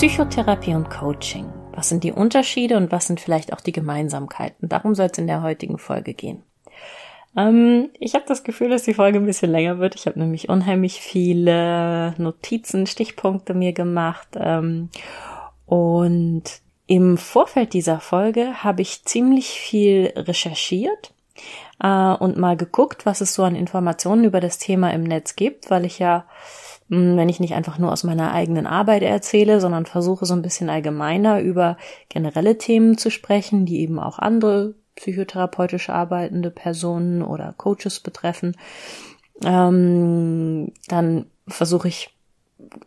Psychotherapie und Coaching. Was sind die Unterschiede und was sind vielleicht auch die Gemeinsamkeiten? Darum soll es in der heutigen Folge gehen. Ähm, ich habe das Gefühl, dass die Folge ein bisschen länger wird. Ich habe nämlich unheimlich viele Notizen, Stichpunkte mir gemacht. Ähm, und im Vorfeld dieser Folge habe ich ziemlich viel recherchiert äh, und mal geguckt, was es so an Informationen über das Thema im Netz gibt, weil ich ja wenn ich nicht einfach nur aus meiner eigenen Arbeit erzähle, sondern versuche so ein bisschen allgemeiner über generelle Themen zu sprechen, die eben auch andere psychotherapeutisch arbeitende Personen oder Coaches betreffen, ähm, dann versuche ich,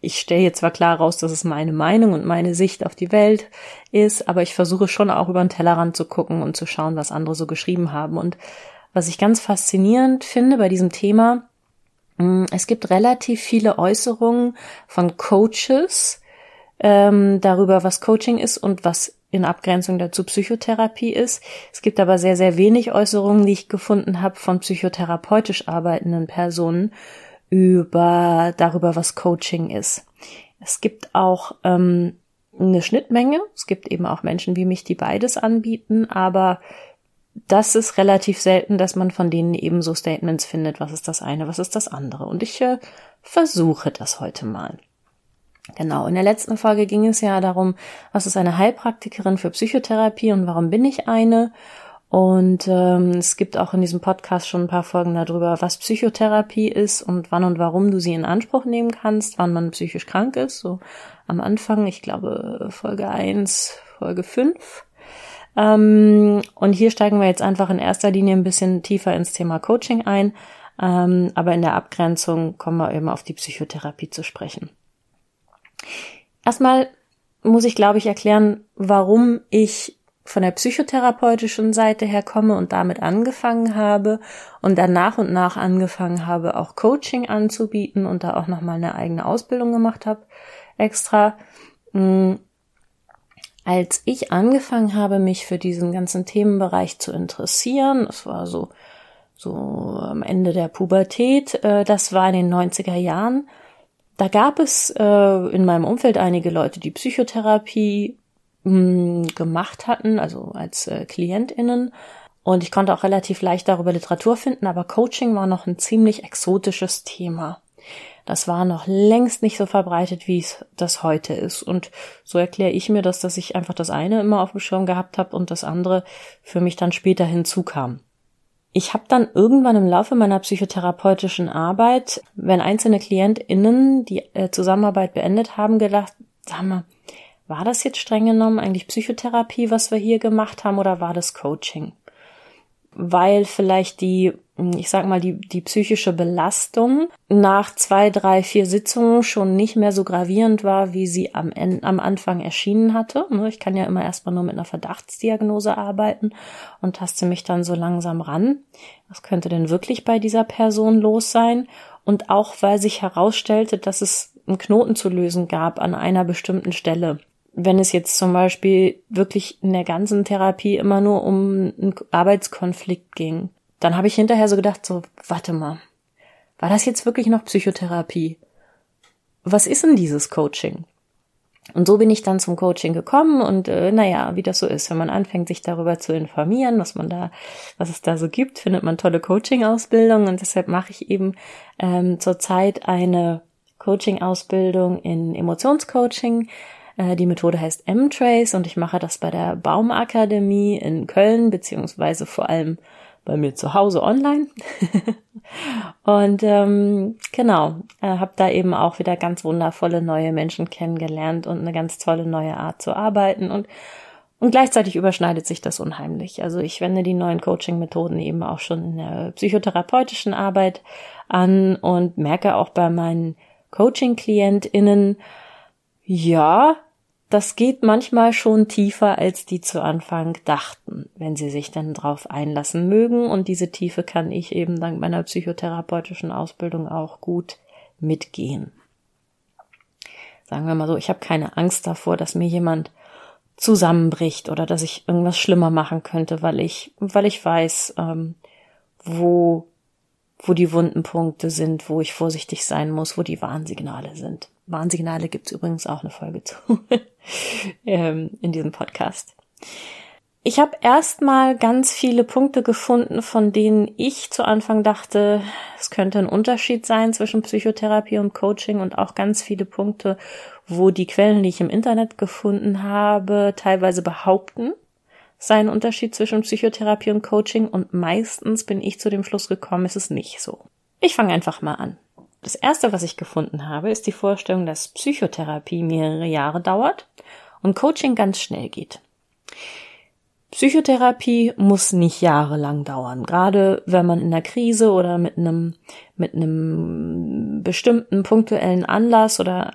ich stelle jetzt zwar klar raus, dass es meine Meinung und meine Sicht auf die Welt ist, aber ich versuche schon auch über den Tellerrand zu gucken und zu schauen, was andere so geschrieben haben. Und was ich ganz faszinierend finde bei diesem Thema, es gibt relativ viele Äußerungen von Coaches ähm, darüber, was Coaching ist und was in Abgrenzung dazu Psychotherapie ist. Es gibt aber sehr, sehr wenig Äußerungen, die ich gefunden habe von psychotherapeutisch arbeitenden Personen über darüber, was Coaching ist. Es gibt auch ähm, eine Schnittmenge. Es gibt eben auch Menschen wie mich, die beides anbieten, aber das ist relativ selten, dass man von denen eben so Statements findet, was ist das eine, was ist das andere. Und ich äh, versuche das heute mal. Genau, in der letzten Folge ging es ja darum, was ist eine Heilpraktikerin für Psychotherapie und warum bin ich eine? Und ähm, es gibt auch in diesem Podcast schon ein paar Folgen darüber, was Psychotherapie ist und wann und warum du sie in Anspruch nehmen kannst, wann man psychisch krank ist. So am Anfang, ich glaube Folge 1, Folge 5 ähm, und hier steigen wir jetzt einfach in erster Linie ein bisschen tiefer ins Thema Coaching ein. Ähm, aber in der Abgrenzung kommen wir eben auf die Psychotherapie zu sprechen. Erstmal muss ich, glaube ich, erklären, warum ich von der psychotherapeutischen Seite her komme und damit angefangen habe und dann nach und nach angefangen habe, auch Coaching anzubieten und da auch nochmal eine eigene Ausbildung gemacht habe, extra. Als ich angefangen habe, mich für diesen ganzen Themenbereich zu interessieren, das war so, so am Ende der Pubertät, äh, das war in den 90er Jahren, da gab es äh, in meinem Umfeld einige Leute, die Psychotherapie hm, gemacht hatten, also als äh, KlientInnen. Und ich konnte auch relativ leicht darüber Literatur finden, aber Coaching war noch ein ziemlich exotisches Thema. Das war noch längst nicht so verbreitet, wie es das heute ist. Und so erkläre ich mir das, dass ich einfach das eine immer auf dem Schirm gehabt habe und das andere für mich dann später hinzukam. Ich habe dann irgendwann im Laufe meiner psychotherapeutischen Arbeit, wenn einzelne KlientInnen die äh, Zusammenarbeit beendet haben, gedacht, sag mal, war das jetzt streng genommen eigentlich Psychotherapie, was wir hier gemacht haben, oder war das Coaching? Weil vielleicht die ich sag mal, die, die psychische Belastung nach zwei, drei, vier Sitzungen schon nicht mehr so gravierend war, wie sie am, am Anfang erschienen hatte. Ne, ich kann ja immer erstmal nur mit einer Verdachtsdiagnose arbeiten und taste mich dann so langsam ran. Was könnte denn wirklich bei dieser Person los sein? Und auch weil sich herausstellte, dass es einen Knoten zu lösen gab an einer bestimmten Stelle wenn es jetzt zum Beispiel wirklich in der ganzen Therapie immer nur um einen Arbeitskonflikt ging dann habe ich hinterher so gedacht, so, warte mal, war das jetzt wirklich noch Psychotherapie? Was ist denn dieses Coaching? Und so bin ich dann zum Coaching gekommen und äh, naja, wie das so ist, wenn man anfängt, sich darüber zu informieren, was man da, was es da so gibt, findet man tolle Coaching-Ausbildungen und deshalb mache ich eben ähm, zurzeit eine Coaching-Ausbildung in Emotionscoaching. Äh, die Methode heißt M-Trace und ich mache das bei der Baumakademie in Köln, beziehungsweise vor allem bei mir zu Hause online. und ähm, genau, äh, habe da eben auch wieder ganz wundervolle neue Menschen kennengelernt und eine ganz tolle neue Art zu arbeiten und und gleichzeitig überschneidet sich das unheimlich. Also ich wende die neuen Coaching-Methoden eben auch schon in der psychotherapeutischen Arbeit an und merke auch bei meinen Coaching-KlientInnen, ja, das geht manchmal schon tiefer, als die zu Anfang dachten, wenn sie sich dann drauf einlassen mögen. Und diese Tiefe kann ich eben dank meiner psychotherapeutischen Ausbildung auch gut mitgehen. Sagen wir mal so, ich habe keine Angst davor, dass mir jemand zusammenbricht oder dass ich irgendwas schlimmer machen könnte, weil ich, weil ich weiß, ähm, wo, wo die wunden Punkte sind, wo ich vorsichtig sein muss, wo die Warnsignale sind. Warnsignale gibt's übrigens auch eine Folge zu ähm, in diesem Podcast. Ich habe erstmal ganz viele Punkte gefunden, von denen ich zu Anfang dachte, es könnte ein Unterschied sein zwischen Psychotherapie und Coaching und auch ganz viele Punkte, wo die Quellen, die ich im Internet gefunden habe, teilweise behaupten, sei ein Unterschied zwischen Psychotherapie und Coaching und meistens bin ich zu dem Schluss gekommen, ist es nicht so. Ich fange einfach mal an. Das erste, was ich gefunden habe, ist die Vorstellung, dass Psychotherapie mehrere Jahre dauert und Coaching ganz schnell geht. Psychotherapie muss nicht jahrelang dauern, gerade wenn man in einer Krise oder mit einem mit einem bestimmten punktuellen Anlass oder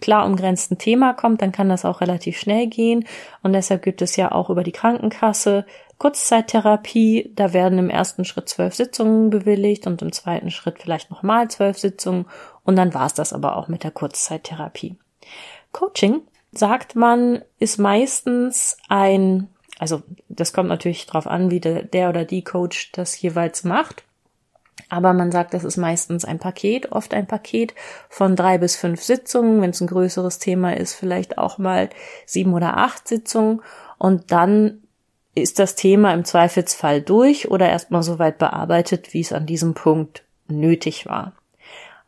klar umgrenzten Thema kommt, dann kann das auch relativ schnell gehen und deshalb gibt es ja auch über die Krankenkasse Kurzzeittherapie, da werden im ersten Schritt zwölf Sitzungen bewilligt und im zweiten Schritt vielleicht nochmal zwölf Sitzungen und dann war es das aber auch mit der Kurzzeittherapie. Coaching, sagt man, ist meistens ein, also das kommt natürlich drauf an, wie der, der oder die Coach das jeweils macht. Aber man sagt, das ist meistens ein Paket, oft ein Paket von drei bis fünf Sitzungen. Wenn es ein größeres Thema ist, vielleicht auch mal sieben oder acht Sitzungen. Und dann ist das Thema im Zweifelsfall durch oder erstmal so weit bearbeitet, wie es an diesem Punkt nötig war.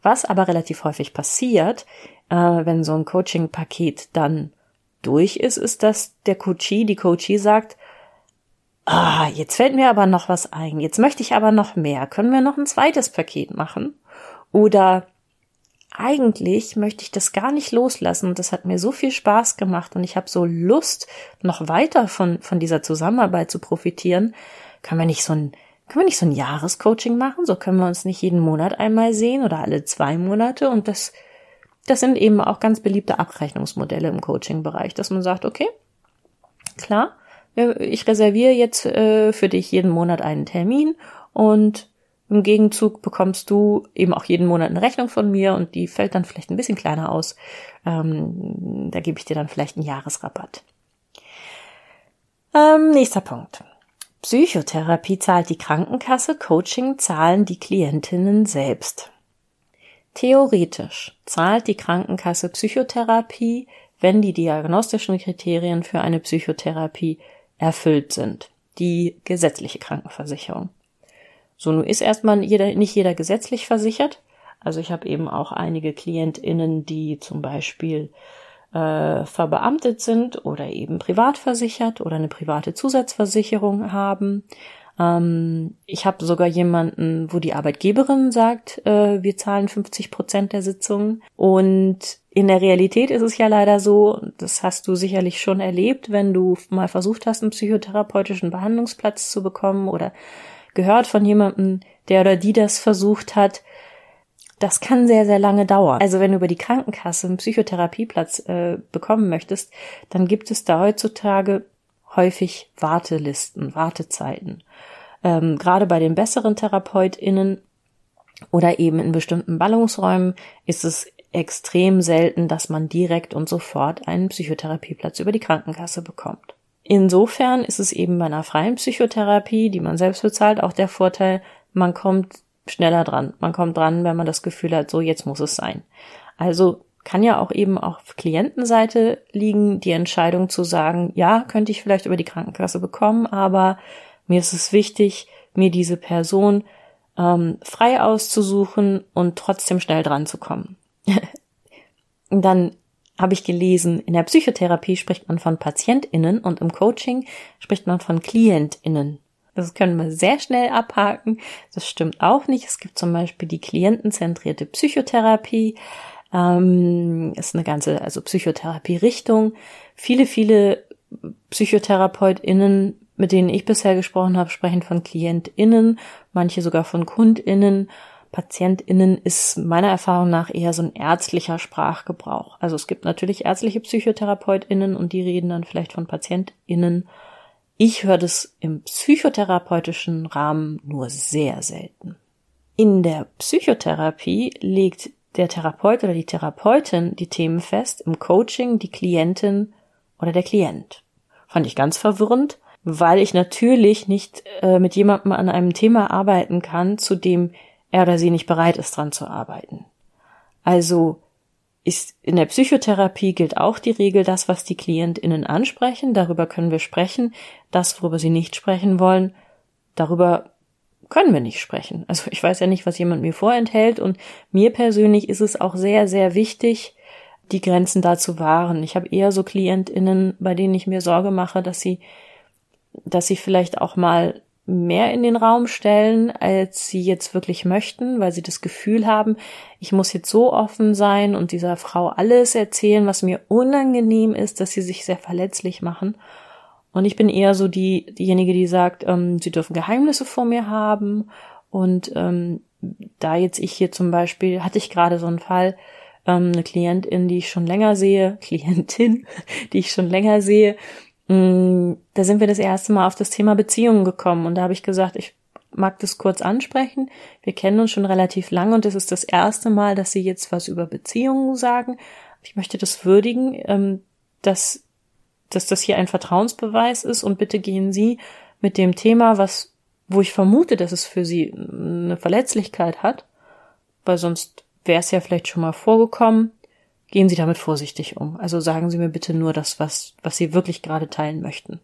Was aber relativ häufig passiert, äh, wenn so ein Coaching-Paket dann durch ist, ist, dass der Coachie, die Coachie sagt, ah, jetzt fällt mir aber noch was ein, jetzt möchte ich aber noch mehr, können wir noch ein zweites Paket machen? Oder eigentlich möchte ich das gar nicht loslassen und das hat mir so viel Spaß gemacht und ich habe so Lust, noch weiter von, von dieser Zusammenarbeit zu profitieren. Können wir nicht so ein, können wir nicht so ein Jahrescoaching machen? So können wir uns nicht jeden Monat einmal sehen oder alle zwei Monate und das, das sind eben auch ganz beliebte Abrechnungsmodelle im Coaching-Bereich, dass man sagt, okay, klar, ich reserviere jetzt äh, für dich jeden Monat einen Termin und im Gegenzug bekommst du eben auch jeden Monat eine Rechnung von mir und die fällt dann vielleicht ein bisschen kleiner aus. Ähm, da gebe ich dir dann vielleicht einen Jahresrabatt. Ähm, nächster Punkt. Psychotherapie zahlt die Krankenkasse, Coaching zahlen die Klientinnen selbst. Theoretisch zahlt die Krankenkasse Psychotherapie, wenn die diagnostischen Kriterien für eine Psychotherapie erfüllt sind. Die gesetzliche Krankenversicherung. So, nun ist erstmal jeder, nicht jeder gesetzlich versichert. Also ich habe eben auch einige KlientInnen, die zum Beispiel äh, verbeamtet sind oder eben privat versichert oder eine private Zusatzversicherung haben. Ähm, ich habe sogar jemanden, wo die Arbeitgeberin sagt, äh, wir zahlen 50 Prozent der Sitzungen. Und in der Realität ist es ja leider so, das hast du sicherlich schon erlebt, wenn du mal versucht hast, einen psychotherapeutischen Behandlungsplatz zu bekommen oder gehört von jemandem, der oder die das versucht hat. Das kann sehr, sehr lange dauern. Also wenn du über die Krankenkasse einen Psychotherapieplatz äh, bekommen möchtest, dann gibt es da heutzutage häufig Wartelisten, Wartezeiten. Ähm, gerade bei den besseren TherapeutInnen oder eben in bestimmten Ballungsräumen ist es extrem selten, dass man direkt und sofort einen Psychotherapieplatz über die Krankenkasse bekommt. Insofern ist es eben bei einer freien Psychotherapie, die man selbst bezahlt, auch der Vorteil, man kommt schneller dran. Man kommt dran, wenn man das Gefühl hat, so jetzt muss es sein. Also kann ja auch eben auf Klientenseite liegen, die Entscheidung zu sagen, ja, könnte ich vielleicht über die Krankenkasse bekommen, aber mir ist es wichtig, mir diese Person ähm, frei auszusuchen und trotzdem schnell dran zu kommen. Dann habe ich gelesen, in der Psychotherapie spricht man von PatientInnen und im Coaching spricht man von KlientInnen. Das können wir sehr schnell abhaken. Das stimmt auch nicht. Es gibt zum Beispiel die klientenzentrierte Psychotherapie. Ähm, ist eine ganze, also Psychotherapie-Richtung. Viele, viele PsychotherapeutInnen, mit denen ich bisher gesprochen habe, sprechen von KlientInnen, manche sogar von KundInnen. PatientInnen ist meiner Erfahrung nach eher so ein ärztlicher Sprachgebrauch. Also es gibt natürlich ärztliche PsychotherapeutInnen und die reden dann vielleicht von PatientInnen. Ich höre das im psychotherapeutischen Rahmen nur sehr selten. In der Psychotherapie legt der Therapeut oder die Therapeutin die Themen fest, im Coaching die Klientin oder der Klient. Fand ich ganz verwirrend, weil ich natürlich nicht äh, mit jemandem an einem Thema arbeiten kann, zu dem er oder sie nicht bereit ist, dran zu arbeiten. Also ist in der Psychotherapie gilt auch die Regel, das, was die KlientInnen ansprechen, darüber können wir sprechen, das, worüber sie nicht sprechen wollen, darüber können wir nicht sprechen. Also ich weiß ja nicht, was jemand mir vorenthält und mir persönlich ist es auch sehr, sehr wichtig, die Grenzen da zu wahren. Ich habe eher so KlientInnen, bei denen ich mir Sorge mache, dass sie, dass sie vielleicht auch mal mehr in den Raum stellen, als sie jetzt wirklich möchten, weil sie das Gefühl haben, ich muss jetzt so offen sein und dieser Frau alles erzählen, was mir unangenehm ist, dass sie sich sehr verletzlich machen. Und ich bin eher so die, diejenige, die sagt, ähm, sie dürfen Geheimnisse vor mir haben. Und ähm, da jetzt ich hier zum Beispiel, hatte ich gerade so einen Fall, ähm, eine Klientin, die ich schon länger sehe, Klientin, die ich schon länger sehe, da sind wir das erste Mal auf das Thema Beziehungen gekommen und da habe ich gesagt, ich mag das kurz ansprechen. Wir kennen uns schon relativ lange und es ist das erste Mal, dass Sie jetzt was über Beziehungen sagen. Ich möchte das würdigen, ähm, dass, dass das hier ein Vertrauensbeweis ist und bitte gehen Sie mit dem Thema, was, wo ich vermute, dass es für Sie eine Verletzlichkeit hat, weil sonst wäre es ja vielleicht schon mal vorgekommen, Gehen Sie damit vorsichtig um. Also sagen Sie mir bitte nur das, was, was Sie wirklich gerade teilen möchten.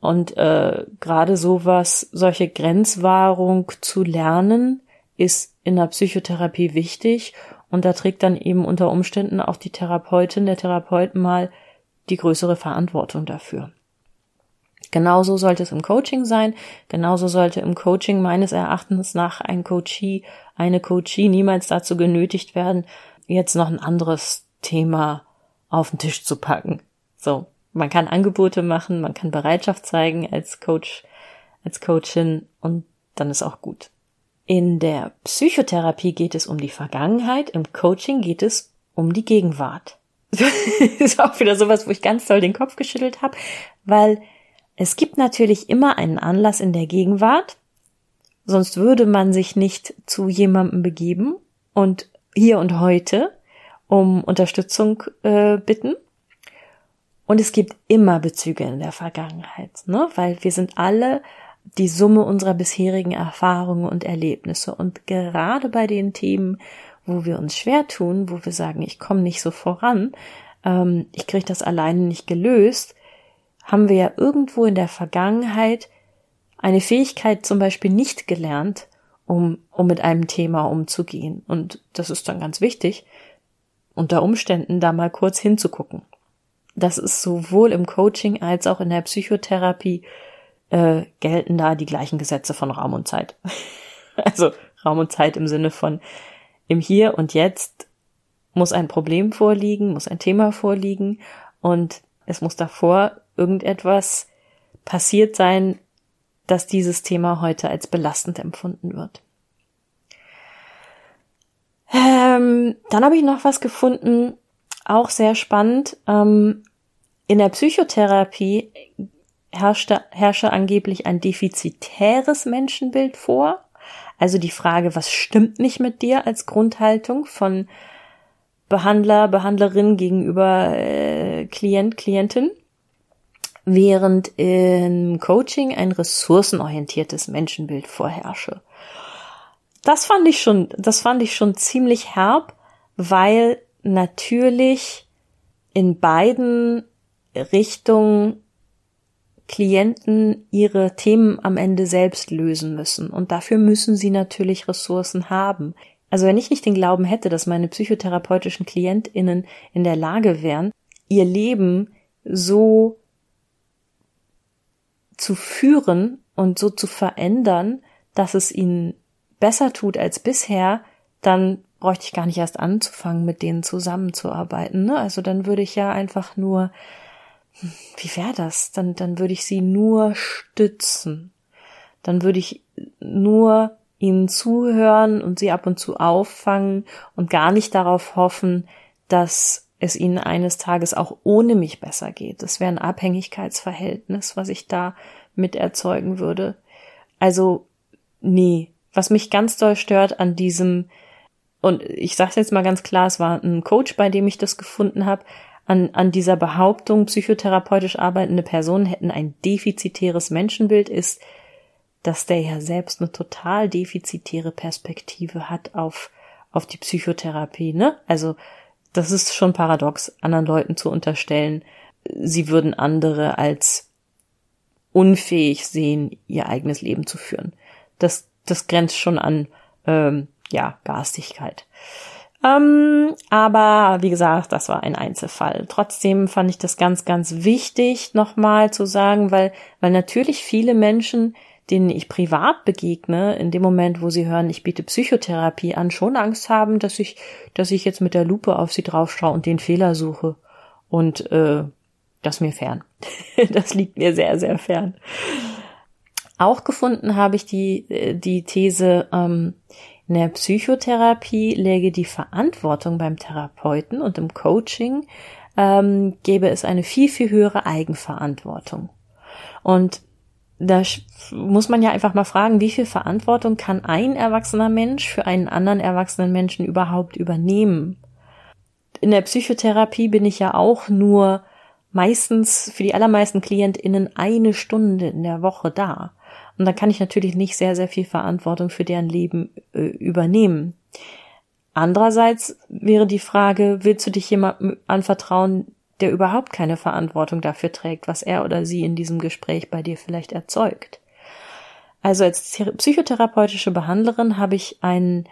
Und äh, gerade sowas, solche Grenzwahrung zu lernen, ist in der Psychotherapie wichtig. Und da trägt dann eben unter Umständen auch die Therapeutin, der Therapeut mal die größere Verantwortung dafür. Genauso sollte es im Coaching sein. Genauso sollte im Coaching meines Erachtens nach ein Coachee, eine Coachee niemals dazu genötigt werden, jetzt noch ein anderes Thema auf den Tisch zu packen. So, man kann Angebote machen, man kann Bereitschaft zeigen als Coach, als Coachin und dann ist auch gut. In der Psychotherapie geht es um die Vergangenheit, im Coaching geht es um die Gegenwart. ist auch wieder sowas, wo ich ganz toll den Kopf geschüttelt habe, weil es gibt natürlich immer einen Anlass in der Gegenwart, sonst würde man sich nicht zu jemandem begeben und hier und heute um Unterstützung äh, bitten. Und es gibt immer Bezüge in der Vergangenheit, ne? weil wir sind alle die Summe unserer bisherigen Erfahrungen und Erlebnisse. Und gerade bei den Themen, wo wir uns schwer tun, wo wir sagen, ich komme nicht so voran, ähm, ich kriege das alleine nicht gelöst, haben wir ja irgendwo in der Vergangenheit eine Fähigkeit zum Beispiel nicht gelernt, um, um mit einem Thema umzugehen. Und das ist dann ganz wichtig, unter Umständen da mal kurz hinzugucken. Das ist sowohl im Coaching als auch in der Psychotherapie äh, gelten da die gleichen Gesetze von Raum und Zeit. also Raum und Zeit im Sinne von im Hier und Jetzt muss ein Problem vorliegen, muss ein Thema vorliegen und es muss davor irgendetwas passiert sein, dass dieses Thema heute als belastend empfunden wird. Ähm, dann habe ich noch was gefunden, auch sehr spannend. Ähm, in der Psychotherapie herrschte, herrsche angeblich ein defizitäres Menschenbild vor. Also die Frage, was stimmt nicht mit dir als Grundhaltung von Behandler, Behandlerin gegenüber äh, Klient, Klientin während im Coaching ein ressourcenorientiertes Menschenbild vorherrsche. Das fand ich schon, das fand ich schon ziemlich herb, weil natürlich in beiden Richtungen Klienten ihre Themen am Ende selbst lösen müssen. Und dafür müssen sie natürlich Ressourcen haben. Also wenn ich nicht den Glauben hätte, dass meine psychotherapeutischen KlientInnen in der Lage wären, ihr Leben so zu führen und so zu verändern, dass es ihnen besser tut als bisher, dann bräuchte ich gar nicht erst anzufangen, mit denen zusammenzuarbeiten. Ne? Also dann würde ich ja einfach nur, wie wäre das? Dann, dann würde ich sie nur stützen. Dann würde ich nur ihnen zuhören und sie ab und zu auffangen und gar nicht darauf hoffen, dass es ihnen eines Tages auch ohne mich besser geht. Das wäre ein Abhängigkeitsverhältnis, was ich da mit erzeugen würde. Also, nee. Was mich ganz doll stört an diesem, und ich sage jetzt mal ganz klar, es war ein Coach, bei dem ich das gefunden habe, an, an dieser Behauptung, psychotherapeutisch arbeitende Personen hätten ein defizitäres Menschenbild, ist, dass der ja selbst eine total defizitäre Perspektive hat auf, auf die Psychotherapie, ne? Also, das ist schon paradox, anderen Leuten zu unterstellen, sie würden andere als unfähig sehen, ihr eigenes Leben zu führen. Das, das grenzt schon an, ähm, ja, Garstigkeit. Ähm, aber wie gesagt, das war ein Einzelfall. Trotzdem fand ich das ganz, ganz wichtig, nochmal zu sagen, weil, weil natürlich viele Menschen denen ich privat begegne, in dem Moment, wo sie hören, ich biete Psychotherapie an, schon Angst haben, dass ich, dass ich jetzt mit der Lupe auf sie draufschaue und den Fehler suche. Und äh, das mir fern. das liegt mir sehr, sehr fern. Auch gefunden habe ich die, äh, die These, ähm, in der Psychotherapie läge die Verantwortung beim Therapeuten und im Coaching ähm, gäbe es eine viel, viel höhere Eigenverantwortung. Und da muss man ja einfach mal fragen, wie viel Verantwortung kann ein erwachsener Mensch für einen anderen erwachsenen Menschen überhaupt übernehmen? In der Psychotherapie bin ich ja auch nur meistens für die allermeisten KlientInnen eine Stunde in der Woche da. Und da kann ich natürlich nicht sehr, sehr viel Verantwortung für deren Leben äh, übernehmen. Andererseits wäre die Frage, willst du dich jemandem anvertrauen, der überhaupt keine Verantwortung dafür trägt, was er oder sie in diesem Gespräch bei dir vielleicht erzeugt. Also als psychotherapeutische Behandlerin habe ich einen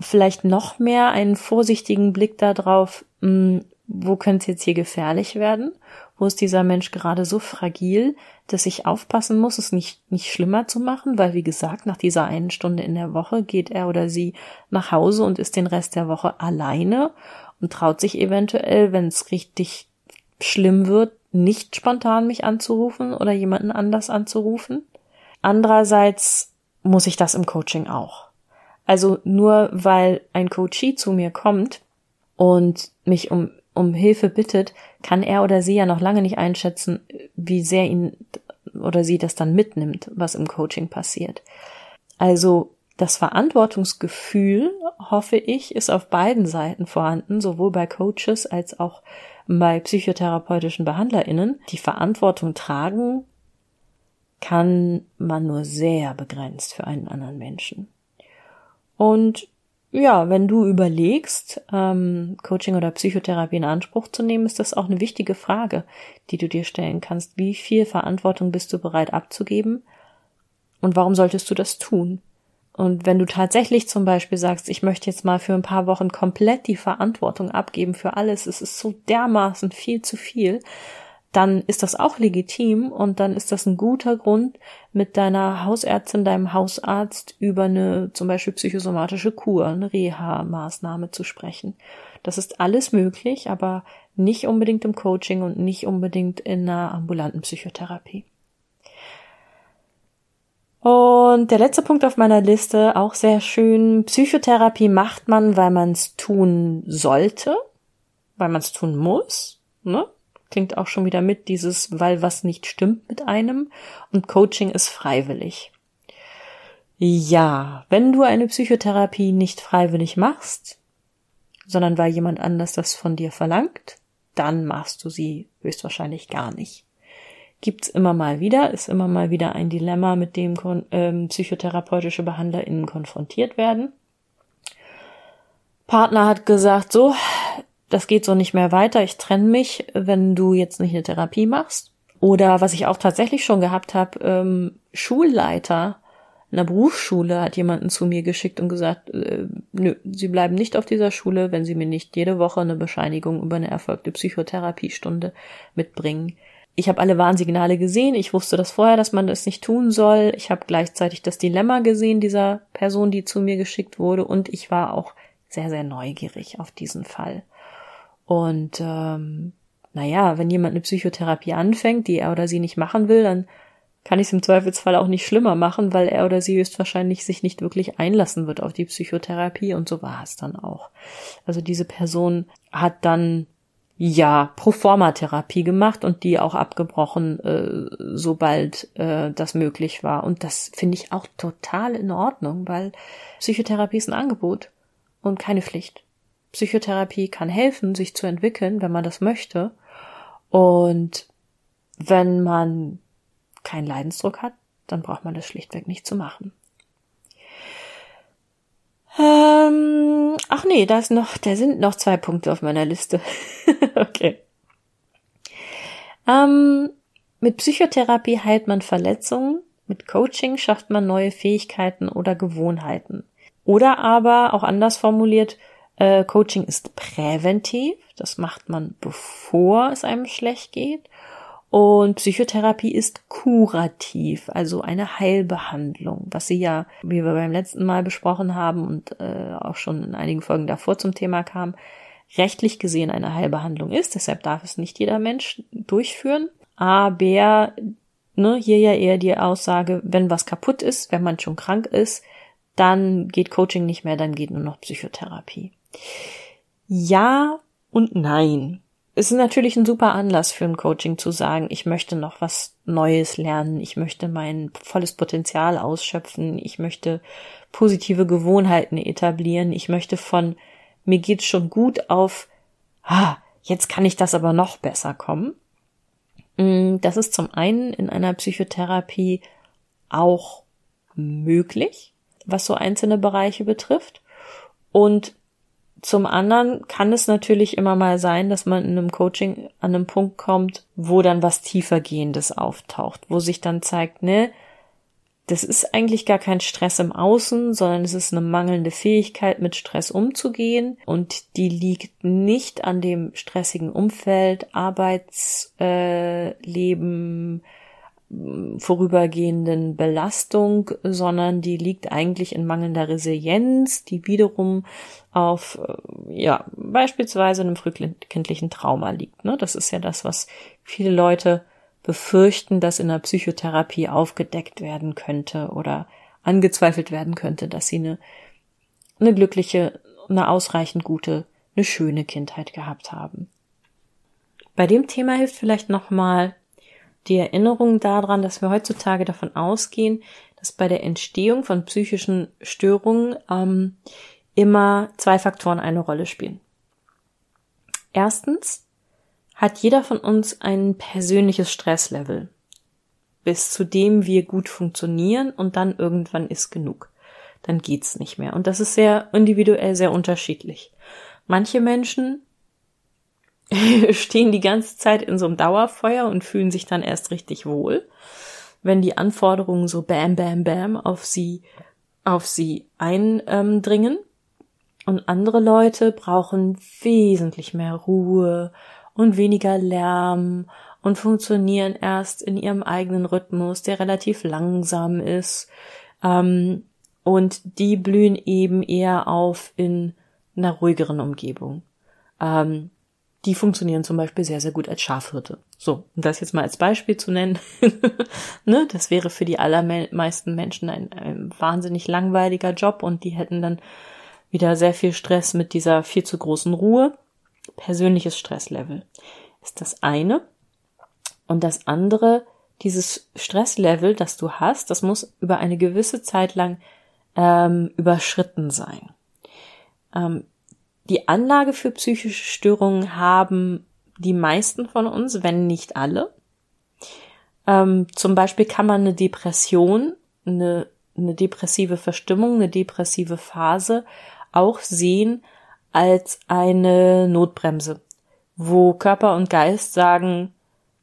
vielleicht noch mehr einen vorsichtigen Blick darauf, hm, wo könnte es jetzt hier gefährlich werden? Wo ist dieser Mensch gerade so fragil, dass ich aufpassen muss, es nicht, nicht schlimmer zu machen? Weil, wie gesagt, nach dieser einen Stunde in der Woche geht er oder sie nach Hause und ist den Rest der Woche alleine und traut sich eventuell, wenn es richtig schlimm wird, nicht spontan mich anzurufen oder jemanden anders anzurufen. Andererseits muss ich das im Coaching auch. Also nur weil ein Coachie zu mir kommt und mich um, um Hilfe bittet, kann er oder sie ja noch lange nicht einschätzen, wie sehr ihn oder sie das dann mitnimmt, was im Coaching passiert. Also das Verantwortungsgefühl, hoffe ich, ist auf beiden Seiten vorhanden, sowohl bei Coaches als auch bei psychotherapeutischen BehandlerInnen. Die Verantwortung tragen kann man nur sehr begrenzt für einen anderen Menschen. Und ja, wenn du überlegst, ähm, Coaching oder Psychotherapie in Anspruch zu nehmen, ist das auch eine wichtige Frage, die du dir stellen kannst. Wie viel Verantwortung bist du bereit abzugeben? Und warum solltest du das tun? Und wenn du tatsächlich zum Beispiel sagst, ich möchte jetzt mal für ein paar Wochen komplett die Verantwortung abgeben für alles, es ist so dermaßen viel zu viel, dann ist das auch legitim und dann ist das ein guter Grund, mit deiner Hausärztin, deinem Hausarzt über eine zum Beispiel psychosomatische Kur, eine Reha-Maßnahme zu sprechen. Das ist alles möglich, aber nicht unbedingt im Coaching und nicht unbedingt in einer ambulanten Psychotherapie. Und der letzte Punkt auf meiner Liste, auch sehr schön, Psychotherapie macht man, weil man es tun sollte, weil man es tun muss. Ne? Klingt auch schon wieder mit dieses, weil was nicht stimmt mit einem. Und Coaching ist freiwillig. Ja, wenn du eine Psychotherapie nicht freiwillig machst, sondern weil jemand anders das von dir verlangt, dann machst du sie höchstwahrscheinlich gar nicht gibt's immer mal wieder, ist immer mal wieder ein Dilemma, mit dem ähm, psychotherapeutische BehandlerInnen konfrontiert werden. Partner hat gesagt, so, das geht so nicht mehr weiter, ich trenne mich, wenn du jetzt nicht eine Therapie machst. Oder was ich auch tatsächlich schon gehabt habe, ähm, Schulleiter in der Berufsschule hat jemanden zu mir geschickt und gesagt, äh, nö, sie bleiben nicht auf dieser Schule, wenn sie mir nicht jede Woche eine Bescheinigung über eine erfolgte Psychotherapiestunde mitbringen ich habe alle Warnsignale gesehen. Ich wusste das vorher, dass man das nicht tun soll. Ich habe gleichzeitig das Dilemma gesehen dieser Person, die zu mir geschickt wurde. Und ich war auch sehr, sehr neugierig auf diesen Fall. Und ähm, naja, wenn jemand eine Psychotherapie anfängt, die er oder sie nicht machen will, dann kann ich es im Zweifelsfall auch nicht schlimmer machen, weil er oder sie höchstwahrscheinlich sich nicht wirklich einlassen wird auf die Psychotherapie und so war es dann auch. Also diese Person hat dann ja Proforma-Therapie gemacht und die auch abgebrochen, äh, sobald äh, das möglich war. Und das finde ich auch total in Ordnung, weil Psychotherapie ist ein Angebot und keine Pflicht. Psychotherapie kann helfen, sich zu entwickeln, wenn man das möchte. Und wenn man keinen Leidensdruck hat, dann braucht man das schlichtweg nicht zu machen. Ähm, ach nee, da ist noch, da sind noch zwei Punkte auf meiner Liste. okay. Ähm, mit Psychotherapie heilt man Verletzungen, mit Coaching schafft man neue Fähigkeiten oder Gewohnheiten. Oder aber, auch anders formuliert, äh, Coaching ist präventiv, das macht man bevor es einem schlecht geht. Und Psychotherapie ist kurativ, also eine Heilbehandlung, was sie ja, wie wir beim letzten Mal besprochen haben und äh, auch schon in einigen Folgen davor zum Thema kam, rechtlich gesehen eine Heilbehandlung ist. Deshalb darf es nicht jeder Mensch durchführen. Aber ne, hier ja eher die Aussage, wenn was kaputt ist, wenn man schon krank ist, dann geht Coaching nicht mehr, dann geht nur noch Psychotherapie. Ja und nein es ist natürlich ein super Anlass für ein Coaching zu sagen, ich möchte noch was Neues lernen, ich möchte mein volles Potenzial ausschöpfen, ich möchte positive Gewohnheiten etablieren, ich möchte von mir geht's schon gut auf, ah, jetzt kann ich das aber noch besser kommen. Mm, das ist zum einen in einer Psychotherapie auch möglich, was so einzelne Bereiche betrifft. Und zum anderen kann es natürlich immer mal sein, dass man in einem Coaching an einem Punkt kommt, wo dann was tiefergehendes auftaucht, wo sich dann zeigt, ne, das ist eigentlich gar kein Stress im Außen, sondern es ist eine mangelnde Fähigkeit, mit Stress umzugehen. Und die liegt nicht an dem stressigen Umfeld, Arbeitsleben, äh, vorübergehenden Belastung, sondern die liegt eigentlich in mangelnder Resilienz, die wiederum auf, äh, ja, beispielsweise einem frühkindlichen Trauma liegt. Ne? Das ist ja das, was viele Leute befürchten, dass in der Psychotherapie aufgedeckt werden könnte oder angezweifelt werden könnte, dass sie eine, eine glückliche, eine ausreichend gute, eine schöne Kindheit gehabt haben. Bei dem Thema hilft vielleicht nochmal die Erinnerung daran, dass wir heutzutage davon ausgehen, dass bei der Entstehung von psychischen Störungen ähm, immer zwei Faktoren eine Rolle spielen. Erstens hat jeder von uns ein persönliches Stresslevel, bis zu dem wir gut funktionieren und dann irgendwann ist genug. Dann geht's nicht mehr. Und das ist sehr individuell sehr unterschiedlich. Manche Menschen stehen die ganze Zeit in so einem Dauerfeuer und fühlen sich dann erst richtig wohl, wenn die Anforderungen so bam, bam, bam auf sie, auf sie eindringen. Und andere Leute brauchen wesentlich mehr Ruhe und weniger Lärm und funktionieren erst in ihrem eigenen Rhythmus, der relativ langsam ist. Ähm, und die blühen eben eher auf in einer ruhigeren Umgebung. Ähm, die funktionieren zum Beispiel sehr, sehr gut als Schafhirte. So, um das jetzt mal als Beispiel zu nennen, ne, das wäre für die allermeisten Menschen ein, ein wahnsinnig langweiliger Job und die hätten dann wieder sehr viel Stress mit dieser viel zu großen Ruhe. Persönliches Stresslevel ist das eine. Und das andere, dieses Stresslevel, das du hast, das muss über eine gewisse Zeit lang ähm, überschritten sein. Ähm, die Anlage für psychische Störungen haben die meisten von uns, wenn nicht alle. Ähm, zum Beispiel kann man eine Depression, eine, eine depressive Verstimmung, eine depressive Phase auch sehen als eine Notbremse, wo Körper und Geist sagen,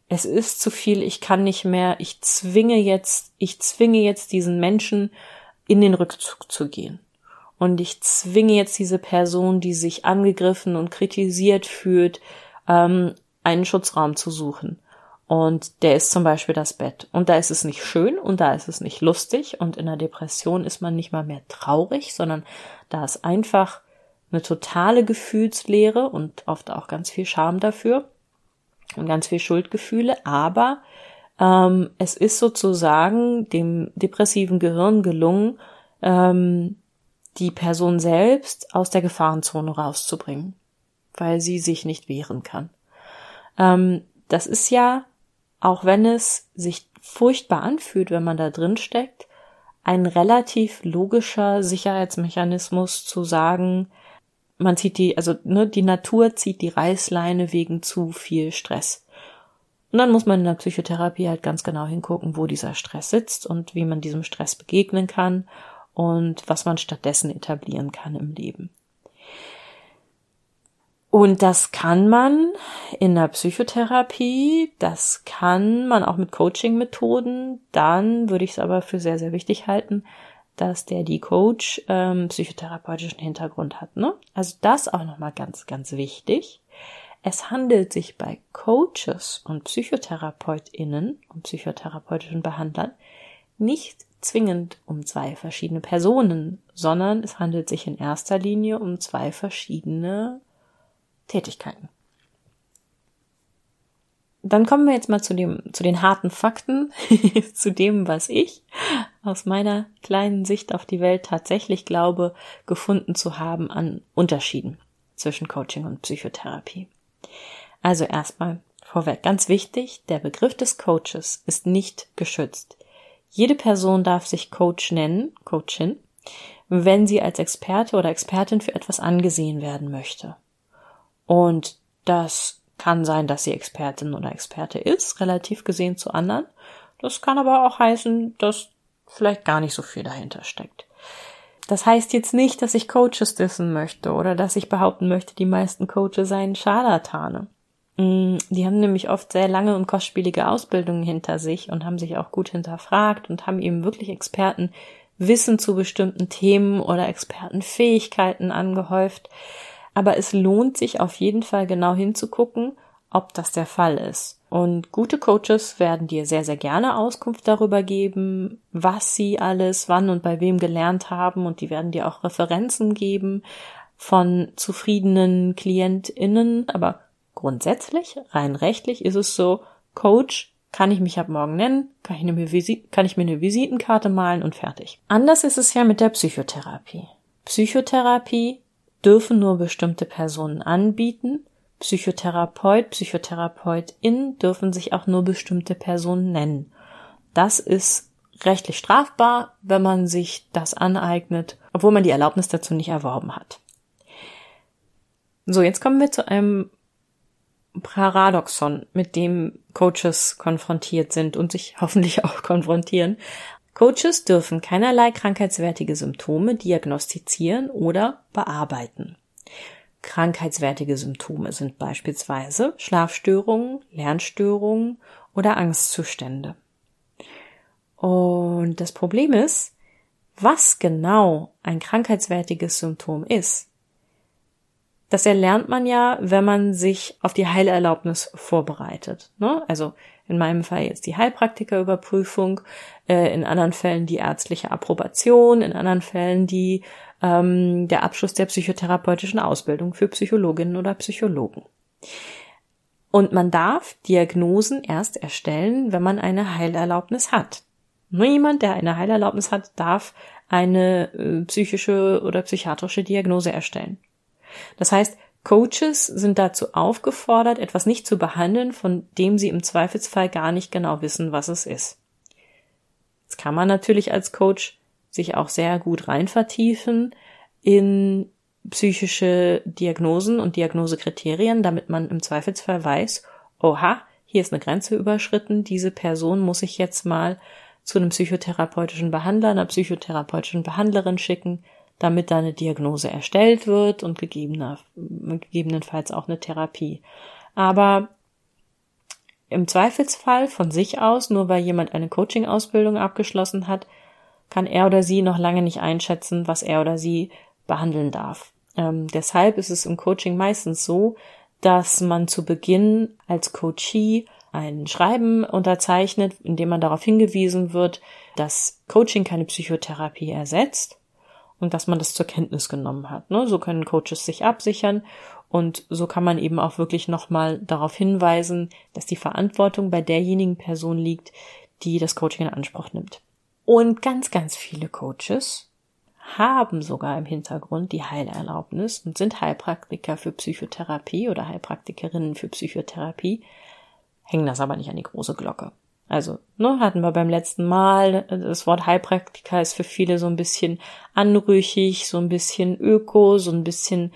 es ist zu viel, ich kann nicht mehr, ich zwinge jetzt, ich zwinge jetzt diesen Menschen in den Rückzug zu gehen und ich zwinge jetzt diese Person, die sich angegriffen und kritisiert fühlt, ähm, einen Schutzraum zu suchen. Und der ist zum Beispiel das Bett. Und da ist es nicht schön und da ist es nicht lustig. Und in der Depression ist man nicht mal mehr traurig, sondern da ist einfach eine totale Gefühlsleere und oft auch ganz viel Scham dafür und ganz viel Schuldgefühle. Aber Ähm, es ist sozusagen dem depressiven Gehirn gelungen, ähm, die Person selbst aus der Gefahrenzone rauszubringen, weil sie sich nicht wehren kann. Ähm, das ist ja, auch wenn es sich furchtbar anfühlt, wenn man da drin steckt, ein relativ logischer Sicherheitsmechanismus zu sagen, man zieht die, also ne, die Natur zieht die Reißleine wegen zu viel Stress. Und dann muss man in der Psychotherapie halt ganz genau hingucken, wo dieser Stress sitzt und wie man diesem Stress begegnen kann und was man stattdessen etablieren kann im Leben. Und das kann man in der Psychotherapie, das kann man auch mit Coaching-Methoden. Dann würde ich es aber für sehr, sehr wichtig halten, dass der die Coach ähm, psychotherapeutischen Hintergrund hat. Ne? Also das auch nochmal ganz, ganz wichtig. Es handelt sich bei Coaches und PsychotherapeutInnen und psychotherapeutischen Behandlern nicht zwingend um zwei verschiedene Personen, sondern es handelt sich in erster Linie um zwei verschiedene Tätigkeiten. Dann kommen wir jetzt mal zu dem, zu den harten Fakten, zu dem, was ich aus meiner kleinen Sicht auf die Welt tatsächlich glaube, gefunden zu haben an Unterschieden zwischen Coaching und Psychotherapie. Also erstmal vorweg, ganz wichtig, der Begriff des Coaches ist nicht geschützt. Jede Person darf sich Coach nennen, Coachin, wenn sie als Experte oder Expertin für etwas angesehen werden möchte. Und das kann sein, dass sie Expertin oder Experte ist, relativ gesehen zu anderen. Das kann aber auch heißen, dass vielleicht gar nicht so viel dahinter steckt. Das heißt jetzt nicht, dass ich Coaches dissen möchte oder dass ich behaupten möchte, die meisten Coaches seien Scharlatane. Mm, die haben nämlich oft sehr lange und kostspielige Ausbildungen hinter sich und haben sich auch gut hinterfragt und haben eben wirklich Experten Wissen zu bestimmten Themen oder Expertenfähigkeiten angehäuft. Aber es lohnt sich auf jeden Fall genau hinzugucken, ob das der Fall ist. Und gute Coaches werden dir sehr, sehr gerne Auskunft darüber geben, was sie alles, wann und bei wem gelernt haben. Und die werden dir auch Referenzen geben von zufriedenen KlientInnen. Aber grundsätzlich, rein rechtlich ist es so, Coach kann ich mich ab morgen nennen, kann ich, eine kann ich mir eine Visitenkarte malen und fertig. Anders ist es ja mit der Psychotherapie. Psychotherapie dürfen nur bestimmte Personen anbieten Psychotherapeut, Psychotherapeutin dürfen sich auch nur bestimmte Personen nennen. Das ist rechtlich strafbar, wenn man sich das aneignet, obwohl man die Erlaubnis dazu nicht erworben hat. So, jetzt kommen wir zu einem Paradoxon, mit dem Coaches konfrontiert sind und sich hoffentlich auch konfrontieren. Coaches dürfen keinerlei krankheitswertige Symptome diagnostizieren oder bearbeiten. Krankheitswertige Symptome sind beispielsweise Schlafstörungen, Lernstörungen oder Angstzustände. Und das Problem ist, was genau ein krankheitswertiges Symptom ist. Das erlernt man ja, wenn man sich auf die Heilerlaubnis vorbereitet. Ne? Also in meinem Fall jetzt die Heilpraktikerüberprüfung, äh, in anderen Fällen die ärztliche Approbation, in anderen Fällen die ähm, der Abschluss der psychotherapeutischen Ausbildung für Psychologinnen oder Psychologen. Und man darf Diagnosen erst erstellen, wenn man eine Heilerlaubnis hat. Nur jemand, der eine Heilerlaubnis hat, darf eine äh, psychische oder psychiatrische Diagnose erstellen. Das heißt, Coaches sind dazu aufgefordert, etwas nicht zu behandeln, von dem sie im Zweifelsfall gar nicht genau wissen, was es ist. Jetzt kann man natürlich als Coach sich auch sehr gut rein vertiefen in psychische Diagnosen und Diagnosekriterien, damit man im Zweifelsfall weiß, oha, hier ist eine Grenze überschritten, diese Person muss ich jetzt mal zu einem psychotherapeutischen Behandler, einer psychotherapeutischen Behandlerin schicken, damit da eine Diagnose erstellt wird und gegebener, gegebenenfalls auch eine Therapie. Aber im Zweifelsfall von sich aus, nur weil jemand eine Coaching-Ausbildung abgeschlossen hat, kann er oder sie noch lange nicht einschätzen, was er oder sie behandeln darf. Ähm, deshalb ist es im Coaching meistens so, dass man zu Beginn als Coachee ein Schreiben unterzeichnet, in dem man darauf hingewiesen wird, dass Coaching keine Psychotherapie ersetzt und dass man das zur Kenntnis genommen hat. Ne? So können Coaches sich absichern Und so kann man eben auch wirklich nochmal darauf hinweisen, dass die Verantwortung bei derjenigen Person liegt, die das Coaching in Anspruch nimmt. Und ganz, ganz viele Coaches haben sogar im Hintergrund die Heilerlaubnis und sind Heilpraktiker für Psychotherapie oder Heilpraktikerinnen für Psychotherapie, hängen das aber nicht an die große Glocke. Also, ne, hatten wir beim letzten Mal, das Wort Heilpraktiker ist für viele so ein bisschen anrüchig, so ein bisschen öko, so ein bisschen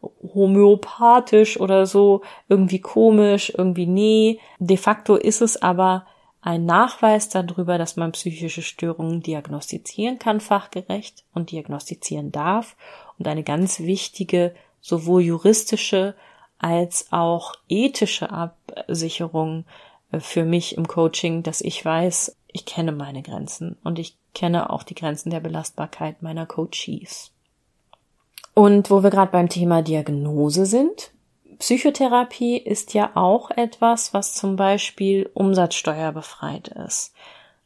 homöopathisch oder so, irgendwie komisch, irgendwie nee. De facto ist es aber ein Nachweis darüber, dass man psychische Störungen diagnostizieren kann, fachgerecht und diagnostizieren darf. Und eine ganz wichtige sowohl juristische als auch ethische Absicherung für mich im Coaching, dass ich weiß, ich kenne meine Grenzen und ich kenne auch die Grenzen der Belastbarkeit meiner Coaches. Und wo wir gerade beim Thema Diagnose sind, Psychotherapie ist ja auch etwas, was zum Beispiel umsatzsteuerbefreit ist.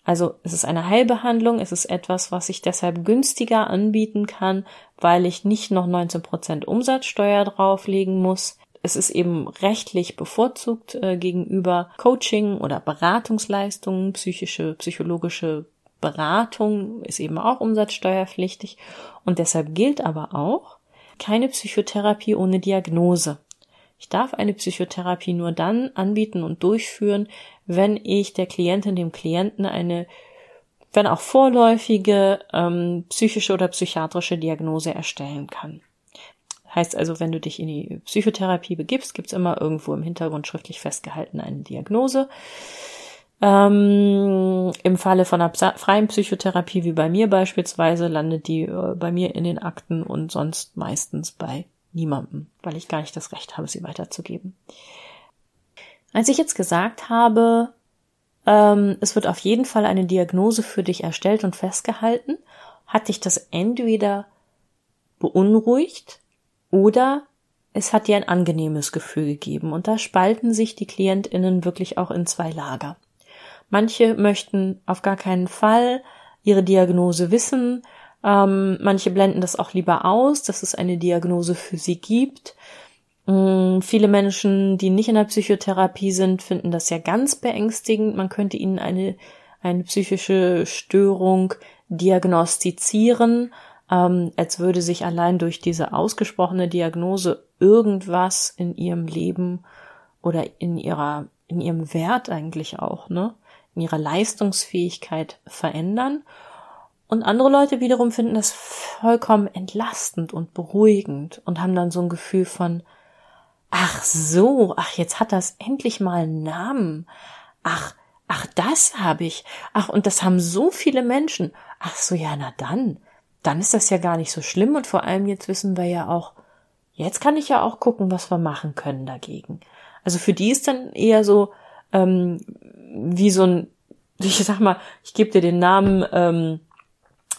Also es ist eine Heilbehandlung, es ist etwas, was ich deshalb günstiger anbieten kann, weil ich nicht noch 19 Prozent Umsatzsteuer drauflegen muss. Es ist eben rechtlich bevorzugt äh, gegenüber Coaching oder Beratungsleistungen, psychische, psychologische Beratung ist eben auch umsatzsteuerpflichtig und deshalb gilt aber auch keine Psychotherapie ohne Diagnose. Ich darf eine Psychotherapie nur dann anbieten und durchführen, wenn ich der Klientin, dem Klienten eine, wenn auch vorläufige ähm, psychische oder psychiatrische Diagnose erstellen kann. Heißt also, wenn du dich in die Psychotherapie begibst, gibt's immer irgendwo im Hintergrund schriftlich festgehalten eine Diagnose. Ähm, Im Falle von einer freien Psychotherapie, wie bei mir beispielsweise, landet die äh, bei mir in den Akten und sonst meistens bei niemandem, weil ich gar nicht das Recht habe, sie weiterzugeben. Als ich jetzt gesagt habe, ähm, es wird auf jeden Fall eine Diagnose für dich erstellt und festgehalten, hat dich das entweder beunruhigt oder es hat dir ein angenehmes Gefühl gegeben. Und da spalten sich die KlientInnen wirklich auch in zwei Lager. Manche möchten auf gar keinen Fall ihre Diagnose wissen, ähm, manche blenden das auch lieber aus, dass es eine Diagnose für sie gibt. Ähm, viele Menschen, die nicht in der Psychotherapie sind, finden das ja ganz beängstigend. Man könnte ihnen eine, eine psychische Störung diagnostizieren, ähm, als würde sich allein durch diese ausgesprochene Diagnose irgendwas in ihrem Leben oder in ihrer, in ihrem Wert eigentlich auch, ne, in ihrer Leistungsfähigkeit verändern. Und andere Leute wiederum finden das vollkommen entlastend und beruhigend und haben dann so ein Gefühl von, ach so, ach, jetzt hat das endlich mal einen Namen. Ach, ach, das habe ich. Ach, und das haben so viele Menschen. Ach so, ja, na dann. Dann ist das ja gar nicht so schlimm und vor allem jetzt wissen wir ja auch, jetzt kann ich ja auch gucken, was wir machen können dagegen. Also für die ist dann eher so ähm, wie so ein, ich sag mal, ich gebe dir den Namen ähm,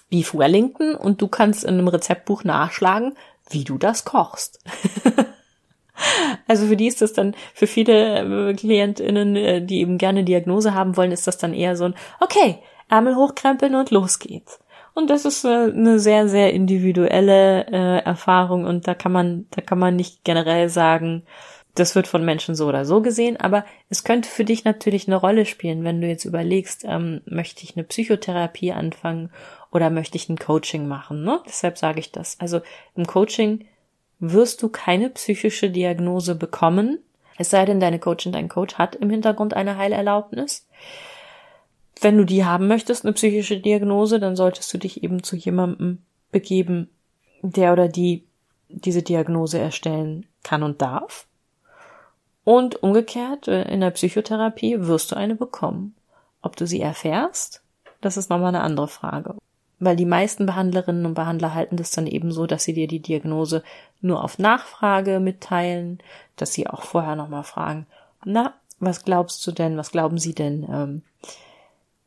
Beef Wellington und du kannst in einem Rezeptbuch nachschlagen, wie du das kochst. also für die ist das dann, für viele äh, KlientInnen, äh, die eben gerne Diagnose haben wollen, ist das dann eher so ein, okay, Ärmel hochkrempeln und los geht's. Und das ist eine sehr, sehr individuelle äh, Erfahrung und da kann man, da kann man nicht generell sagen, das wird von Menschen so oder so gesehen, aber es könnte für dich natürlich eine Rolle spielen, wenn du jetzt überlegst, ähm, möchte ich eine Psychotherapie anfangen oder möchte ich ein Coaching machen. Ne? Deshalb sage ich das. Also im Coaching wirst du keine psychische Diagnose bekommen, es sei denn, deine Coachin, dein Coach hat im Hintergrund eine Heilerlaubnis. Wenn du die haben möchtest, eine psychische Diagnose, dann solltest du dich eben zu jemandem begeben, der oder die diese Diagnose erstellen kann und darf. Und umgekehrt, äh, in der Psychotherapie wirst du eine bekommen. Ob du sie erfährst, das ist nochmal eine andere Frage. Weil die meisten Behandlerinnen und Behandler halten das dann eben so, dass sie dir die Diagnose nur auf Nachfrage mitteilen, dass sie auch vorher nochmal fragen, na, was glaubst du denn, was glauben sie denn, ähm,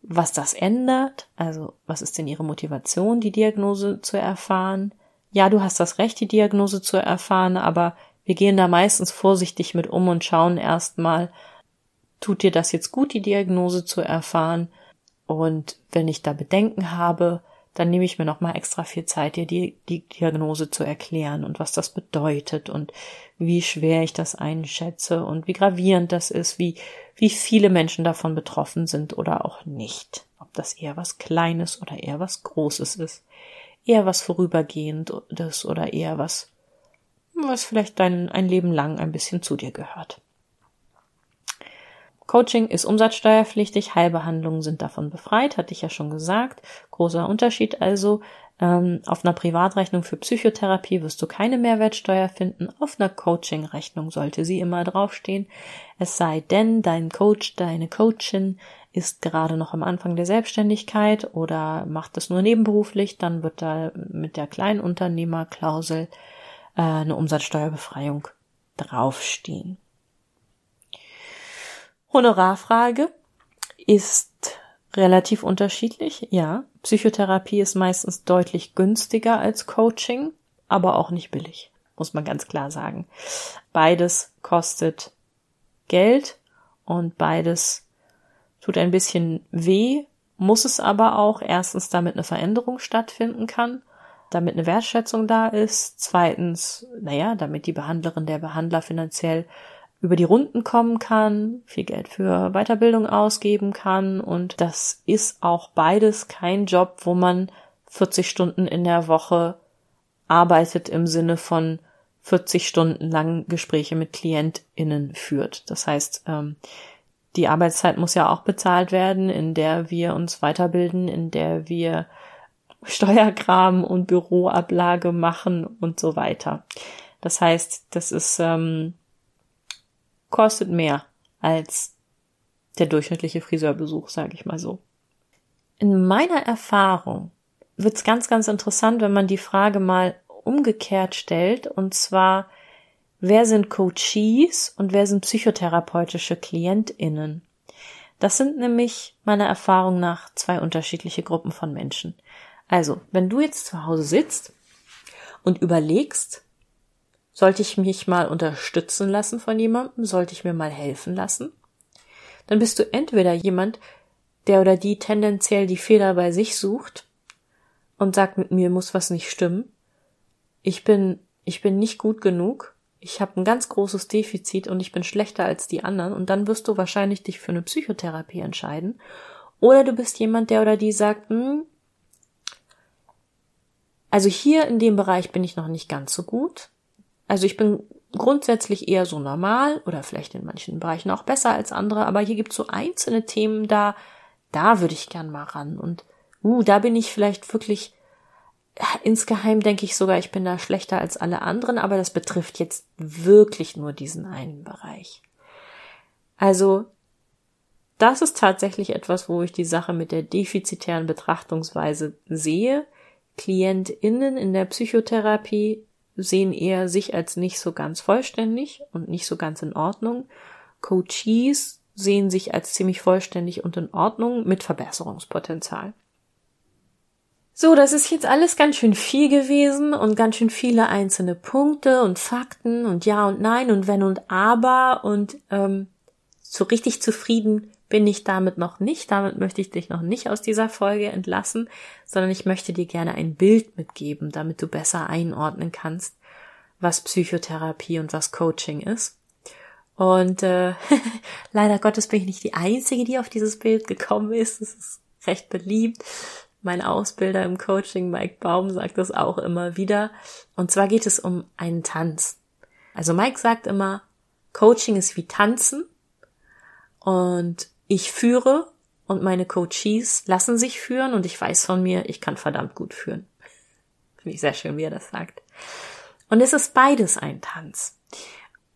was das ändert? Also, was ist denn ihre Motivation, die Diagnose zu erfahren? Ja, du hast das Recht, die Diagnose zu erfahren, aber wir gehen da meistens vorsichtig mit um und schauen erstmal, tut dir das jetzt gut, die Diagnose zu erfahren? Und wenn ich da Bedenken habe, dann nehme ich mir noch mal extra viel Zeit, dir die, die Diagnose zu erklären und was das bedeutet und wie schwer ich das einschätze und wie gravierend das ist, wie, wie viele Menschen davon betroffen sind oder auch nicht. Ob das eher was Kleines oder eher was Großes ist. Eher was Vorübergehendes oder eher was, was vielleicht dein, ein Leben lang ein bisschen zu dir gehört. Coaching ist umsatzsteuerpflichtig, Heilbehandlungen sind davon befreit, hatte ich ja schon gesagt. Großer Unterschied also. Ähm, auf einer Privatrechnung für Psychotherapie wirst du keine Mehrwertsteuer finden. Auf einer Coaching-Rechnung sollte sie immer draufstehen. Es sei denn, dein Coach, deine Coachin ist gerade noch am Anfang der Selbstständigkeit oder macht es nur nebenberuflich, dann wird da mit der Kleinunternehmerklausel äh, eine Umsatzsteuerbefreiung draufstehen. Honorarfrage ist relativ unterschiedlich. Ja, Psychotherapie ist meistens deutlich günstiger als Coaching, aber auch nicht billig, muss man ganz klar sagen. Beides kostet Geld und beides tut ein bisschen weh, muss es aber auch erstens, damit eine Veränderung stattfinden kann, damit eine Wertschätzung da ist, zweitens, naja, damit die Behandlerin, der Behandler finanziell über die Runden kommen kann, viel Geld für Weiterbildung ausgeben kann und das ist auch beides kein Job, wo man 40 Stunden in der Woche arbeitet im Sinne von 40 Stunden lang Gespräche mit KlientInnen führt. Das heißt, ähm, die Arbeitszeit muss ja auch bezahlt werden, in der wir uns weiterbilden, in der wir Steuerkram und Büroablage machen und so weiter. Das heißt, das ist ähm, kostet mehr als der durchschnittliche Friseurbesuch, sage ich mal so. In meiner Erfahrung wird's ganz, ganz interessant, wenn man die Frage mal umgekehrt stellt, und zwar, wer sind Coaches und wer sind psychotherapeutische KlientInnen? Das sind nämlich meiner Erfahrung nach zwei unterschiedliche Gruppen von Menschen. Also, wenn du jetzt zu Hause sitzt und überlegst, sollte ich mich mal unterstützen lassen von jemandem? Sollte ich mir mal helfen lassen? Dann bist du entweder jemand, der oder die tendenziell die Fehler bei sich sucht und sagt, mit mir muss was nicht stimmen. Ich bin, ich bin nicht gut genug. Ich habe ein ganz großes Defizit und ich bin schlechter als die anderen und dann wirst du wahrscheinlich dich für eine Psychotherapie entscheiden. Oder du bist jemand, der oder die sagt, hm, also hier in dem Bereich bin ich noch nicht ganz so gut. Also ich bin grundsätzlich eher so normal oder vielleicht in manchen Bereichen auch besser als andere, aber hier gibt es so einzelne Themen da, da würde ich gern mal ran. Und uh, da bin ich vielleicht wirklich, insgeheim denke ich sogar, ich bin da schlechter als alle anderen, aber das betrifft jetzt wirklich nur diesen einen Bereich. Also, das ist tatsächlich etwas, wo ich die Sache mit der defizitären Betrachtungsweise sehe. KlientInnen in der Psychotherapie sehen eher sich als nicht so ganz vollständig und nicht so ganz in Ordnung. Coaches sehen sich als ziemlich vollständig und in Ordnung mit Verbesserungspotenzial. So, das ist jetzt alles ganz schön viel gewesen und ganz schön viele einzelne Punkte und Fakten und Ja und Nein und Wenn und Aber und ähm, so richtig zufrieden bin ich damit noch nicht. Damit möchte ich dich noch nicht aus dieser Folge entlassen, sondern ich möchte dir gerne ein Bild mitgeben, damit du besser einordnen kannst, was Psychotherapie und was Coaching ist. Und äh, leider Gottes bin ich nicht die Einzige, die auf dieses Bild gekommen ist. Es ist recht beliebt. Mein Ausbilder im Coaching, Mike Baum, sagt das auch immer wieder. Und zwar geht es um einen Tanz. Also Mike sagt immer, Coaching ist wie Tanzen. Und ich führe und meine Coaches lassen sich führen und ich weiß von mir, ich kann verdammt gut führen. Finde ich sehr schön, wie er das sagt. Und es ist beides ein Tanz.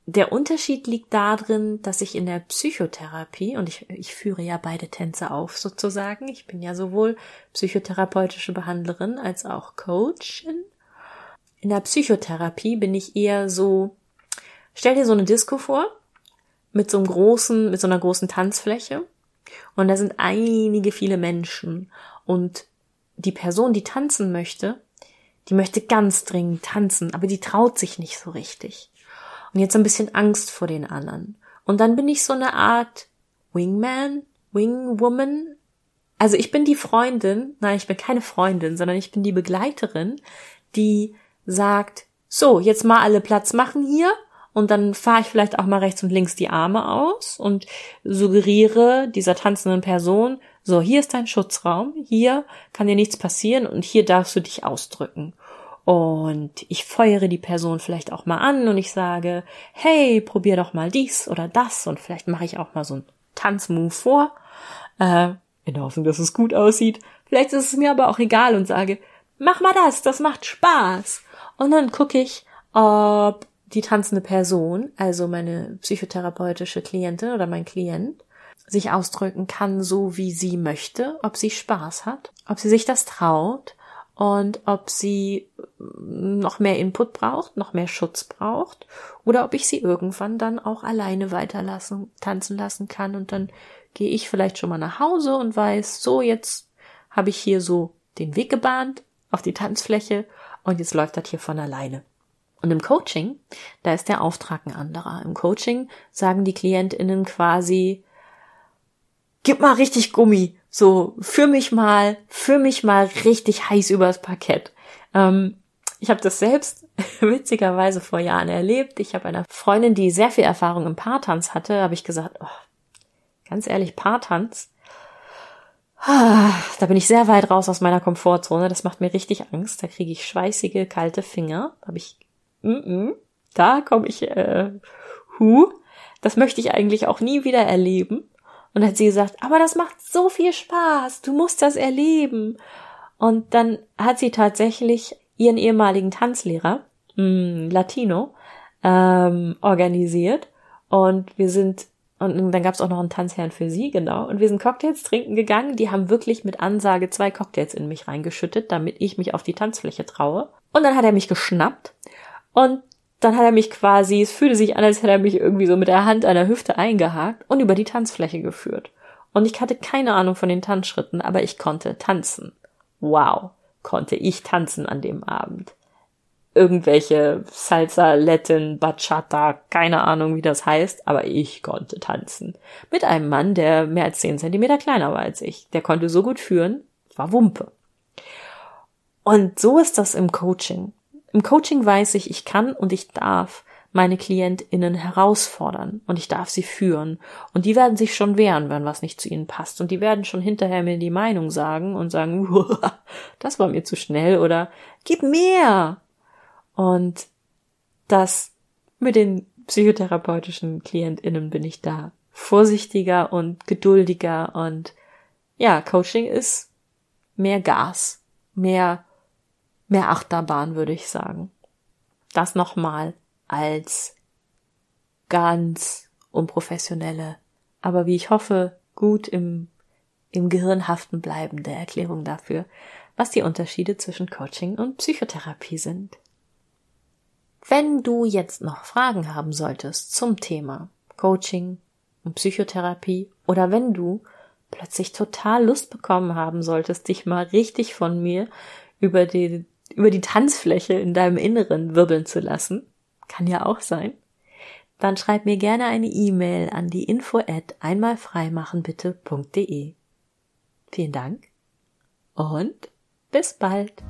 Der Unterschied liegt darin, dass ich in der Psychotherapie, und ich, ich führe ja beide Tänze auf sozusagen, ich bin ja sowohl psychotherapeutische Behandlerin als auch Coachin. In der Psychotherapie bin ich eher so, stell dir so eine Disco vor, mit so einem großen, mit so einer großen Tanzfläche. Und da sind einige viele Menschen. Und die Person, die tanzen möchte, die möchte ganz dringend tanzen, aber die traut sich nicht so richtig. Und jetzt ein bisschen Angst vor den anderen. Und dann bin ich so eine Art Wingman, Wingwoman, Also ich bin die Freundin, nein, ich bin keine Freundin, sondern ich bin die Begleiterin, die sagt, so, jetzt mal alle Platz machen hier und dann fahre ich vielleicht auch mal rechts und links die Arme aus und suggeriere dieser tanzenden Person, so, hier ist dein Schutzraum, hier kann dir nichts passieren und hier darfst du dich ausdrücken. Und ich feuere die Person vielleicht auch mal an und ich sage, hey, probier doch mal dies oder das und vielleicht mache ich auch mal so einen Tanzmove vor, äh, in der Hoffnung, dass es gut aussieht. Vielleicht ist es mir aber auch egal und sage, mach mal das, das macht Spaß. Und dann gucke ich, ob die tanzende Person, also meine psychotherapeutische Klientin oder mein Klient, sich ausdrücken kann, so wie sie möchte, ob sie Spaß hat, ob sie sich das traut und ob sie noch mehr Input braucht, noch mehr Schutz braucht oder ob ich sie irgendwann dann auch alleine weiterlassen, tanzen lassen kann und dann gehe ich vielleicht schon mal nach Hause und weiß, so jetzt habe ich hier so den Weg gebahnt auf die Tanzfläche und jetzt läuft das hier von alleine. Und im Coaching, da ist der Auftrag ein anderer. Im Coaching sagen die KlientInnen quasi, gib mal richtig Gummi, so, für mich mal, für mich mal richtig heiß übers Parkett. Ähm, ich habe das selbst witzigerweise vor Jahren erlebt. Ich habe einer Freundin, die sehr viel Erfahrung im Paartanz hatte, habe ich gesagt, oh, ganz ehrlich, Paartanz, ah, da bin ich sehr weit raus aus meiner Komfortzone. Das macht mir richtig Angst. Da kriege ich schweißige, kalte Finger. Habe ich, mm -mm, da komme ich, äh, hu. Das möchte ich eigentlich auch nie wieder erleben. Und dann hat sie gesagt, aber das macht so viel Spaß, du musst das erleben. Und dann hat sie tatsächlich ihren ehemaligen Tanzlehrer, mh, hm, Latino, ähm, organisiert. Und wir sind, und dann gab es auch noch einen Tanzherrn für sie, genau. Und wir sind Cocktails trinken gegangen. Die haben wirklich mit Ansage zwei Cocktails in mich reingeschüttet, damit ich mich auf die Tanzfläche traue. Und dann hat er mich geschnappt. Und dann hat er mich quasi, es fühlte sich an, als hätte er mich irgendwie so mit der Hand an der Hüfte eingehakt und über die Tanzfläche geführt. Und ich hatte keine Ahnung von den Tanzschritten, aber ich konnte tanzen. Wow, konnte ich tanzen an dem Abend. Irgendwelche Salsa, Latin, Bachata, keine Ahnung, wie das heißt, aber ich konnte tanzen. Mit einem Mann, der mehr als zehn Zentimeter kleiner war als ich. Der konnte so gut führen, war Wumpe. Und so ist das im Coaching. Im Coaching weiß ich, ich kann und ich darf meine KlientInnen herausfordern und ich darf sie führen. Und die werden sich schon wehren, wenn was nicht zu ihnen passt. Und die werden schon hinterher mir die Meinung sagen und sagen, das war mir zu schnell oder gib mehr. Und das mit den psychotherapeutischen KlientInnen bin ich da vorsichtiger und geduldiger und ja, Coaching ist mehr Gas, mehr mehr Achterbahn, würde ich sagen. Das nochmal als ganz unprofessionelle, aber wie ich hoffe, gut im, im Gehirn bleibende Erklärung dafür, was die Unterschiede zwischen Coaching und Psychotherapie sind. Wenn du jetzt noch Fragen haben solltest zum Thema Coaching und Psychotherapie oder wenn du plötzlich total Lust bekommen haben solltest, dich mal richtig von mir über die über die Tanzfläche in deinem Inneren wirbeln zu lassen, kann ja auch sein, dann schreib mir gerne eine E-Mail an die info at einmalfreimachenbitte.de. Vielen Dank und bis bald.